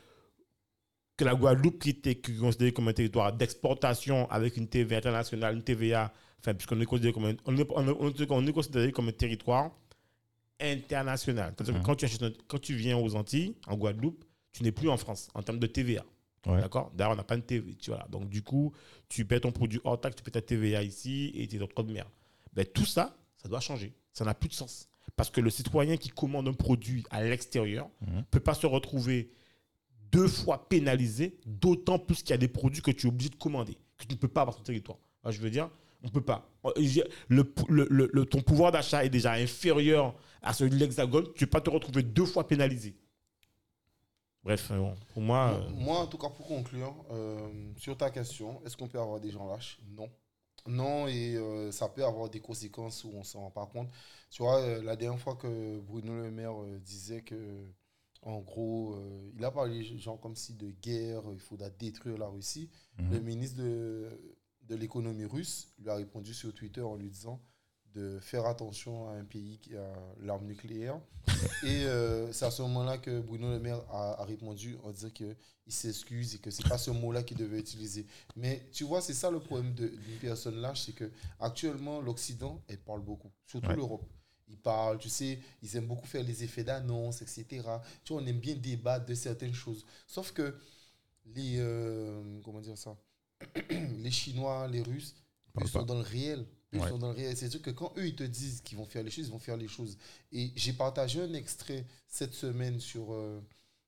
que la Guadeloupe, qui était considérée comme un territoire d'exportation avec une TVA internationale, une TVA, enfin, puisqu'on est considéré comme un, on est, on est- on est- on est considéré comme un territoire international. Que quand tu, achètes quand tu viens aux Antilles, en Guadeloupe, tu n'es plus en France en termes de TVA. Ouais. D'accord? D'ailleurs, on n'a pas de TV. Tu vois. Donc, du coup, tu paies ton produit hors taxe, tu paies ta TVA ici et tu es dans trop de merde. Ben, tout ça, ça doit changer. Ça n'a plus de sens. Parce que le citoyen qui commande un produit à l'extérieur ne Mhm. peut pas se retrouver deux fois pénalisé, d'autant plus qu'il y a des produits que tu es obligé de commander, que tu ne peux pas avoir sur ton territoire. Je veux dire, on ne peut pas. Le, le- le- le- ton pouvoir d'achat est déjà inférieur à celui de l'Hexagone, tu ne peux pas te retrouver deux fois pénalisé. Bref, euh, bon, pour moi, euh, Moi, en tout cas, pour conclure, euh, sur ta question, est-ce qu'on peut avoir des gens lâches? Non. Non, et euh, ça peut avoir des conséquences où on ne s'en rend pas compte. Tu vois, euh, la dernière fois que Bruno Le Maire euh, disait que, en gros, euh, il a parlé genre comme si de guerre, il faudra détruire la Russie. Mhm. Le ministre de, de l'économie russe lui a répondu sur Twitter en lui disant de faire attention à un pays qui a l'arme nucléaire. (laughs) Et euh, c'est à ce moment-là que Bruno Le Maire a, a répondu en disant qu'il s'excuse et que c'est pas ce mot-là qu'il devait utiliser. Mais tu vois, c'est ça le problème d'une personne lâche, c'est que actuellement l'Occident, elle parle beaucoup, surtout Ouais. l'Europe. Ils parlent, tu sais, ils aiment beaucoup faire les effets d'annonce, etc. Tu vois, on aime bien débattre de certaines choses. Sauf que les, euh, comment dire ça, (clears throat) les Chinois, les Russes, ils sont pas. dans le réel. Ils Ouais. sont dans le réel. C'est-à-dire que quand eux, ils te disent qu'ils vont faire les choses, ils vont faire les choses. Et j'ai partagé un extrait cette semaine sur euh,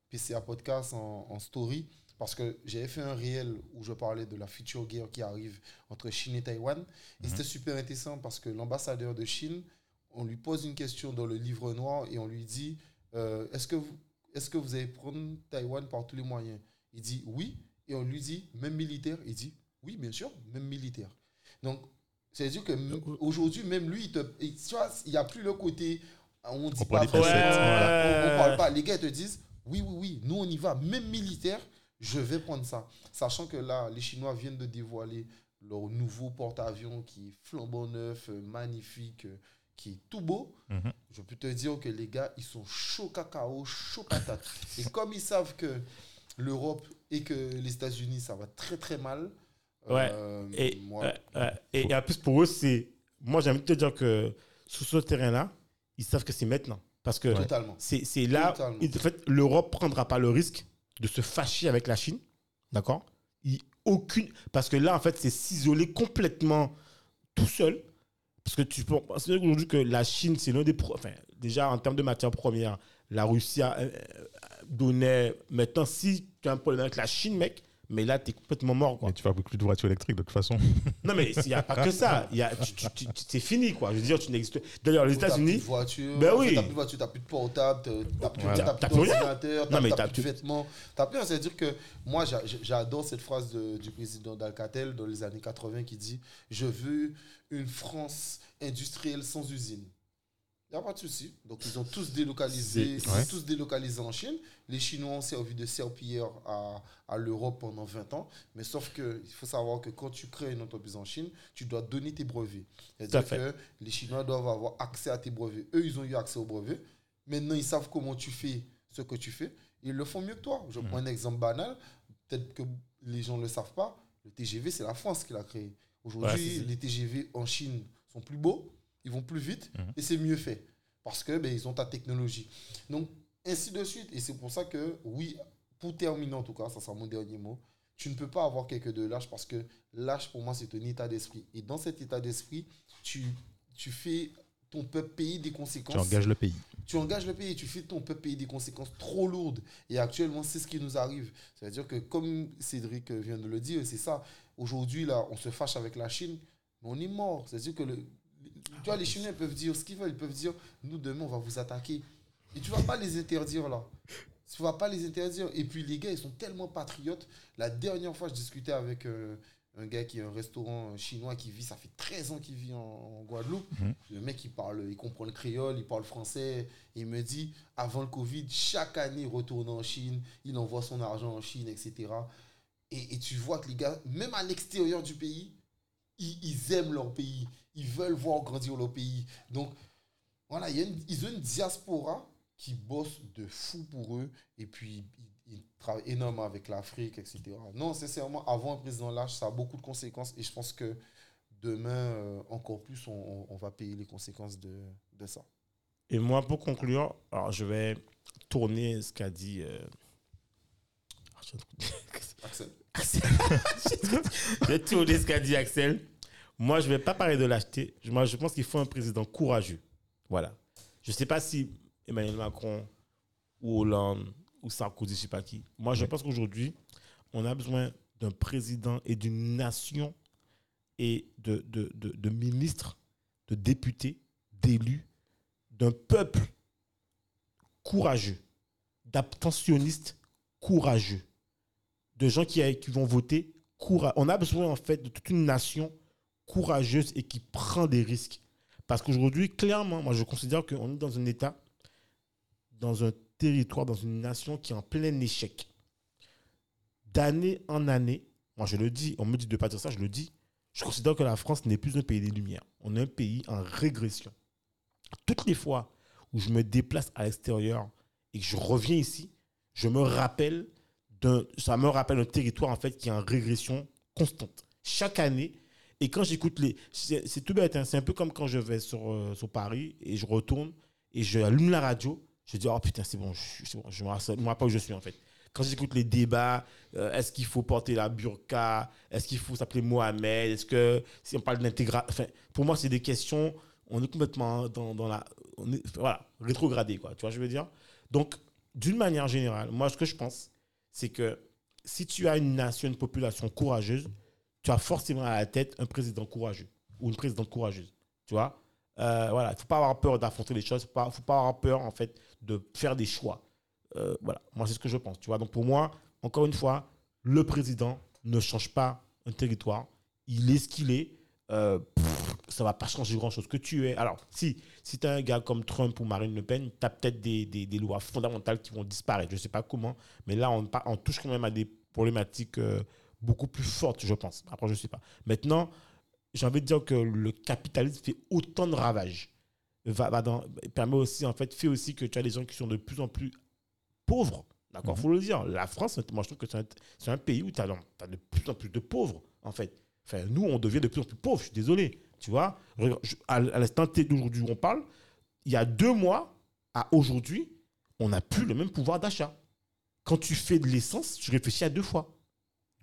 PCA Podcast en, en story, parce que j'avais fait un réel où je parlais de la future guerre qui arrive entre Chine et Taïwan. Et c'était super intéressant parce que l'ambassadeur de Chine, on lui pose une question dans le livre noir et on lui dit euh, Est-ce que, vous- est que vous allez prendre Taïwan par tous les moyens? Il dit oui. Et on lui dit Même militaire Il dit Oui, bien sûr, même militaire. Donc, c'est-à-dire que m- aujourd'hui, même lui, il te, et tu vois, il n'y a plus le côté. On dit On pas on parle pas. Les gars ils te disent Oui, oui, oui, nous on y va, même militaire, je vais prendre ça. Sachant que là, les Chinois viennent de dévoiler leur nouveau porte-avions qui est flambant neuf, euh, magnifique, euh, qui est tout beau. Mhm. Je peux te dire que les gars, ils sont chauds cacao, chauds patate. Et comme ils savent que l'Europe et que les États-Unis, ça va très très mal. Ouais. euh, Et, moi, ouais. et, et en plus, pour eux, c'est. Moi, j'ai envie de te dire que sur ce terrain-là, ils savent que c'est maintenant. Parce que c'est là. Totalement. En fait, l'Europe ne prendra pas le risque de se fâcher avec la Chine. D'accord? Aucune, Parce que là, en fait, c'est s'isoler complètement tout seul. Parce que tu peux aujourd'hui que la Chine, c'est l'un des. pro- Enfin, déjà, en termes de matières premières, la Russie a, euh, euh, donnait. Maintenant, si tu as un problème avec la Chine, mec, mais là, tu es complètement mort. Quoi. Tu fabriques plus de voitures électriques de toute façon. (laughs) Non, mais il n'y a pas que ça. Il Y a, tu- tu- tu- tu- c'est fini, quoi. Je veux dire, tu n'existes. D'ailleurs, les T'as plus de États-Unis. voiture, Ben oui. T'as plus de voiture, t'as plus de portable, t'as t'as plus, T'as plus d'ordinateur, Non, mais t'as t'as t'as plus de vêtements. T'as plus rien. C'est-à-dire que moi, j'a- j'adore cette phrase de- du président d'Alcatel dans les années 80 qui dit Je veux une France industrielle sans usine. Il n'y a pas de souci. Donc, ils ont tous délocalisé, ouais. tous délocalisé en Chine. Les Chinois ont servi de serpillière à, à l'Europe pendant 20 ans. Mais sauf que il faut savoir que quand tu crées une entreprise en Chine, tu dois donner tes brevets. C'est-à-dire que les Chinois doivent avoir accès à tes brevets. Eux, ils ont eu accès aux brevets. Maintenant, ils savent comment tu fais ce que tu fais. Ils le font mieux que toi. Je prends un exemple banal. Peut-être que les gens ne le savent pas. Le TGV, c'est la France qui l'a créé. Aujourd'hui, Ouais, les TGV en Chine sont plus beaux, ils vont plus vite Mhm. et c'est mieux fait. Parce que ben, ils ont ta technologie. Donc, ainsi de suite. Et c'est pour ça que, oui, pour terminer en tout cas, ça sera mon dernier mot, tu ne peux pas avoir quelqu'un de lâche parce que lâche pour moi c'est un état d'esprit. Et dans cet état d'esprit, tu, tu fais ton peuple payer des conséquences tu engages le pays. tu engages le pays et tu fais ton peuple payer des conséquences trop lourdes. Et actuellement, c'est ce qui nous arrive. C'est-à-dire que, comme Cédric vient de le dire, c'est ça. Aujourd'hui, là, on se fâche avec la Chine, mais on est mort. C'est-à-dire que, le, tu vois, les Chinois ils peuvent dire ce qu'ils veulent. Ils peuvent dire, nous, demain, on va vous attaquer. Et tu vas pas les interdire, là. Tu vas pas les interdire. Et puis, les gars, ils sont tellement patriotes. La dernière fois, je discutais avec euh, un gars qui a un restaurant chinois qui vit, ça fait 13 ans qu'il vit en, en Guadeloupe. Mhm. Le mec, il parle, il comprend le créole, il parle français. Il me dit, avant le Covid, chaque année, il retourne en Chine, il envoie son argent en Chine, etc. Et, et tu vois que les gars, même à l'extérieur du pays, ils, ils aiment leur pays. Ils veulent voir grandir leur pays. Donc, voilà, il y a une- ils ont une diaspora qui bosse de fou pour eux. Et puis, ils, ils travaillent énormément avec l'Afrique, etc. Non, sincèrement, avoir un président lâche, ça a beaucoup de conséquences. Et je pense que demain, euh, encore plus, on, va payer les conséquences de, de ça. Et moi, pour conclure, alors je vais tourner ce qu'a dit. euh, ah, (laughs) (laughs) je- J'ai tourné ce qu'a dit Axel. Moi, je ne vais pas parler de l'acheter. Moi, je pense qu'il faut un président courageux. Voilà. Je ne sais pas si Emmanuel Macron ou Hollande ou Sarkozy, je ne sais pas qui. Moi, je pense qu'aujourd'hui, on a besoin d'un président et d'une nation et de, de, de, de ministres, de députés, d'élus, d'un peuple courageux, d'abstentionnistes courageux, de gens qui, qui vont voter courageux. On a besoin en fait de toute une nation courageuse et qui prend des risques. Parce qu'aujourd'hui, clairement, moi je considère qu'on est dans un État, dans un territoire, dans une nation qui est en plein échec. D'année en année, moi je le dis, on me dit de ne pas dire ça, je le dis, je considère que la France n'est plus un pays des Lumières. On est un pays en régression. Toutes les fois où je me déplace à l'extérieur et que je reviens ici, je me rappelle d'un, ça me rappelle un territoire en fait qui est en régression constante. Chaque année, et quand j'écoute les, c'est, tout bête, hein, c'est un peu comme quand je vais sur, euh, sur Paris et je retourne et je allume la radio, je dis oh putain c'est bon, je, c'est bon, je me rappelle- où je suis en fait. Quand j'écoute les débats, euh, est-ce qu'il faut porter la burqa, est-ce qu'il faut s'appeler Mohamed, est-ce que si on parle d'intégration, pour moi c'est des questions, on est complètement dans, dans la, on est, voilà, rétrogradé quoi, tu vois, je veux dire? Donc, d'une manière générale, moi, ce que je pense, c'est que si tu as une nation, une population courageuse, tu as forcément à la tête un président courageux ou une présidente courageuse. Tu vois Euh, Voilà, il ne faut pas avoir peur d'affronter les choses, il ne faut, pas- avoir peur, en fait, de faire des choix. Euh, voilà, moi, c'est ce que je pense. Tu vois Donc, pour moi, encore une fois, le président ne change pas un territoire. Il est ce qu'il est. Euh, pff, ça va pas changer grand-chose. Que tu es. Alors, si, si tu as un gars comme Trump ou Marine Le Pen, tu as peut-être des, des- lois fondamentales qui vont disparaître. Je ne sais pas comment, mais là, on, on touche quand même à des problématiques euh, beaucoup plus fortes, je pense. Après, je ne sais pas. Maintenant, j'ai envie de dire que le capitalisme fait autant de ravages. Va, va dans, permet aussi, en fait, fait aussi que tu as des gens qui sont de plus en plus pauvres. D'accord, Mhm. faut le dire. La France, moi, je trouve que c'est un, pays où tu as, de plus en plus de pauvres, en fait. Enfin, nous, on devient de plus en plus pauvres, je suis désolé. Tu vois, je- à, à l'instant T d'aujourd'hui où on parle, il y a deux mois à aujourd'hui, on n'a plus le même pouvoir d'achat. Quand tu fais de l'essence, tu réfléchis à deux fois.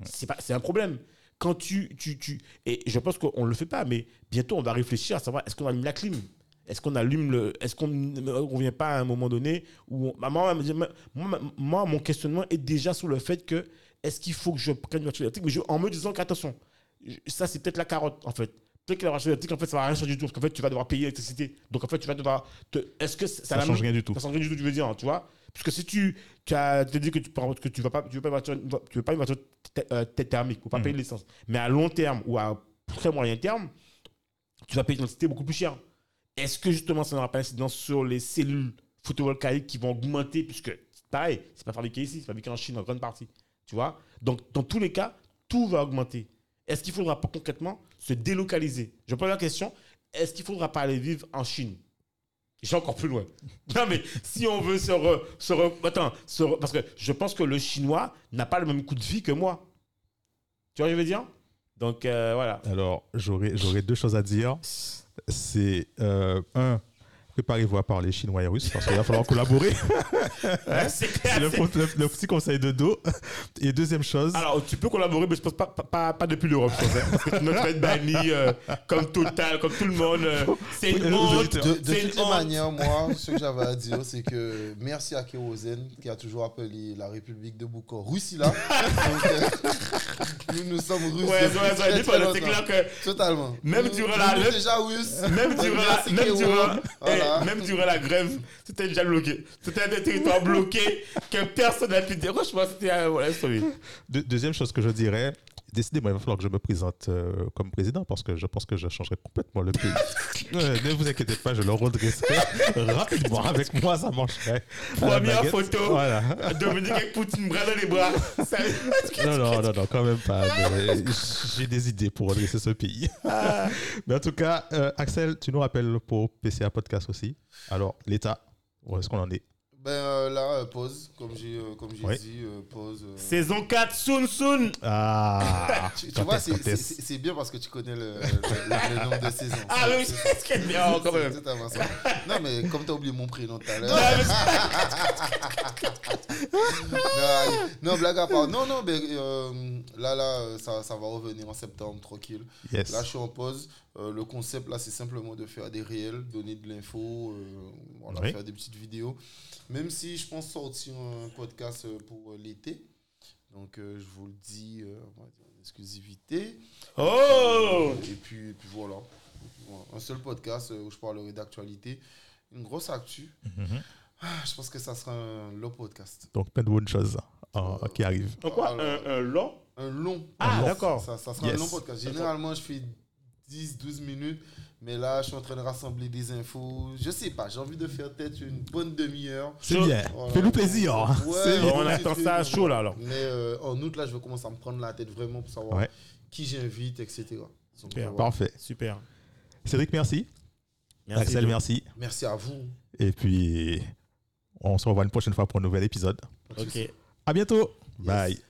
C'est pas- C'est un problème. Quand tu, tu, tu. Et je pense qu'on ne le fait pas, mais bientôt, on va réfléchir à savoir est-ce qu'on allume la clim? Est-ce qu'on allume le. Est-ce qu'on ne revient pas à un moment donné où. on- dit, moi, moi, moi, mon questionnement est déjà sur le fait que est-ce qu'il faut que je prenne une voiture électrique? Mais je- En me disant qu'attention, ça, c'est peut-être la carotte, en fait. Peut-être que la voiture électrique, en fait, ça va rien changer du tout. Parce qu'en fait, tu vas devoir payer l'électricité. Donc, en fait, tu vas devoir. te- Est-ce que ça, Ça change rien du tout. ça change rien du tout, tu veux dire, hein, tu vois? Parce que si tu, tu as te dis que tu que tu vas pas tu veux pas une voiture, tu veux pas une voiture th- euh, th- thermique pour pas Mhm. payer de l'essence. Mais à long terme ou à très moyen terme, tu vas payer une électricité beaucoup plus cher. Est-ce que justement ça n'aura pas d'incidence sur les cellules photovoltaïques qui vont augmenter? Puisque pareil, c'est pas fabriqué ici, c'est fabriqué en Chine en grande partie. Tu vois? Donc dans tous les cas, tout va augmenter. Est-ce qu'il faudra pas concrètement se délocaliser? Je pose la question, est-ce qu'il faudra pas aller vivre en Chine? J'ai encore plus loin. (laughs) Non, mais si on veut se. re- se re- attends, se re- parce que je pense que le chinois n'a pas le même coût de vie que moi. Tu vois ce que je veux dire? Donc, euh, voilà. Alors, j'aurais deux choses à dire. C'est, euh, un, préparez-vous à parler chinois et russe parce qu'il va falloir collaborer. (laughs) C'est clair, C'est le, c'est- le- le petit conseil de dos. Et deuxième chose, Alors, tu peux collaborer, mais je pense pas, pas, pas, pas depuis l'Europe, je pense, hein, parce que sinon tu vas être banni euh, comme Total, comme tout le monde. euh, c'est une honte. De, de une honte. manières, moi, ce que j'avais à dire, c'est que merci à Kérosène qui a toujours appelé la République de Boukor Russie là. (laughs) Donc, euh, (laughs) nous nous sommes russes. Ouais, ouais, ouais, c'est clair que Totalement. Même Nous- durant nous la- le- déjà russes. même durant, la, même, durant, Voilà. eh, même durant la grève, c'était déjà bloqué. C'était un territoire bloqué que personne n'a pu dire. Franchement, c'était. euh, voilà, deuxième chose que je dirais, décidément, il va falloir que je me présente euh, comme président parce que je pense que je changerai complètement le pays. (laughs) Euh, ne vous inquiétez pas, je le redresserai (laughs) rapidement. Avec moi, ça marcherait. Première baguette. photo. Voilà. Dominique avec Poutine, bras dans les bras. Non, non, non, non, quand même pas. J'ai des idées pour redresser ce pays. Mais en tout cas, euh, Axel, tu nous rappelles pour PCA Podcast aussi. Alors, l'État, où est-ce qu'on en est? Ben euh, là, euh, pause, comme j'ai euh, comme j'ai dit, euh, pause. euh. Saison 4, soon, soon. Ah (laughs) Tu, tu quand vois, est-ce, c'est- quand c'est est-ce c'est- c'est bien parce que tu connais le, le- le- le nombre de saisons. Ah oui, C'est- ce qu'elle dit. Oh, quand même. c'est. Non, mais comme tu as oublié mon prénom tout à l'heure. non, non, blague à part. Non, non, mais euh, là, là, euh, ça, ça va revenir en septembre, tranquille. Yes. Là, je suis en pause. Euh, le concept, là, c'est simplement de faire des réels, donner de l'info, euh, voilà, Oui. faire des petites vidéos. Même si je pense sortir un podcast euh, pour euh, l'été. Donc, euh, je vous le dis, euh, en exclusivité. Oh Et puis, et puis voilà. Voilà. Un seul podcast euh, où je parlerai d'actualité. Une grosse actu. Mhm. Ah, je pense que ça sera un long podcast. Donc plein de bonnes choses euh, qui arrivent. Un quoi? Alors, un, un long? Un long. Ah, long. d'accord. Ça, ça sera Yes. un long podcast. Généralement, je fais 10-12 minutes. Mais là, je suis en train de rassembler des infos. Je sais pas, j'ai envie de faire peut-être une bonne demi-heure. C'est bien. Voilà. Fais-nous plaisir. hein. Ouais, C'est ouais. bien. On attend ça donc, chaud là alors. Mais euh, en août, là, je vais commencer à me prendre la tête vraiment pour savoir Ouais. qui j'invite, etc. Donc, Super. Parfait. Super. Cédric, merci. Merci. Axel, merci. Merci à vous. Et puis, on se revoit une prochaine fois pour un nouvel épisode. Ok. À bientôt. Yes. Bye.